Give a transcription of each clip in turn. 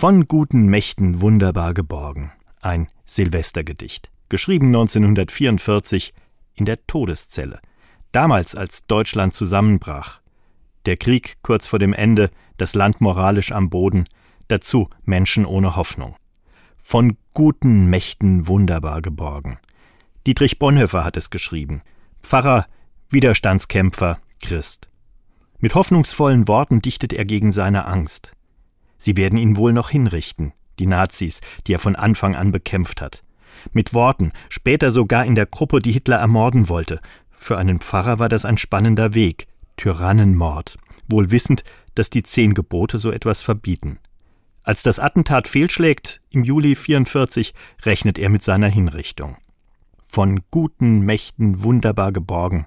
Von guten Mächten wunderbar geborgen. Ein Silvestergedicht. Geschrieben 1944 in der Todeszelle. Damals, als Deutschland zusammenbrach. Der Krieg kurz vor dem Ende, das Land moralisch am Boden, dazu Menschen ohne Hoffnung. Von guten Mächten wunderbar geborgen. Dietrich Bonhoeffer hat es geschrieben. Pfarrer, Widerstandskämpfer, Christ. Mit hoffnungsvollen Worten dichtet er gegen seine Angst. Sie werden ihn wohl noch hinrichten, die Nazis, die er von Anfang an bekämpft hat. Mit Worten, später sogar in der Gruppe, die Hitler ermorden wollte. Für einen Pfarrer war das ein spannender Weg. Tyrannenmord. Wohl wissend, dass die zehn Gebote so etwas verbieten. Als das Attentat fehlschlägt, im Juli 44, rechnet er mit seiner Hinrichtung. Von guten Mächten wunderbar geborgen,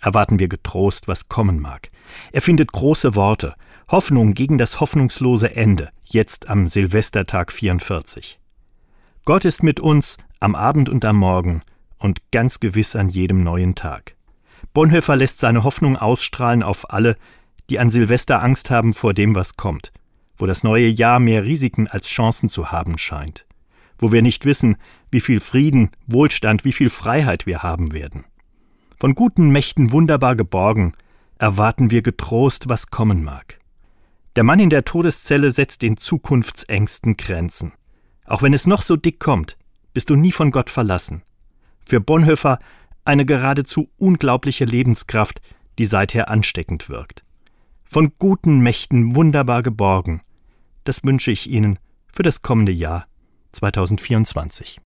erwarten wir getrost, was kommen mag. Er findet große Worte, Hoffnung gegen das hoffnungslose Ende, jetzt am Silvestertag 44. Gott ist mit uns am Abend und am Morgen und ganz gewiss an jedem neuen Tag. Bonhoeffer lässt seine Hoffnung ausstrahlen auf alle, die an Silvester Angst haben vor dem, was kommt, wo das neue Jahr mehr Risiken als Chancen zu haben scheint, wo wir nicht wissen, wie viel Frieden, Wohlstand, wie viel Freiheit wir haben werden. Von guten Mächten wunderbar geborgen, erwarten wir getrost, was kommen mag. Der Mann in der Todeszelle setzt den Zukunftsängsten Grenzen. Auch wenn es noch so dick kommt, bist du nie von Gott verlassen. Für Bonhoeffer eine geradezu unglaubliche Lebenskraft, die seither ansteckend wirkt. Von guten Mächten wunderbar geborgen. Das wünsche ich Ihnen für das kommende Jahr 2024.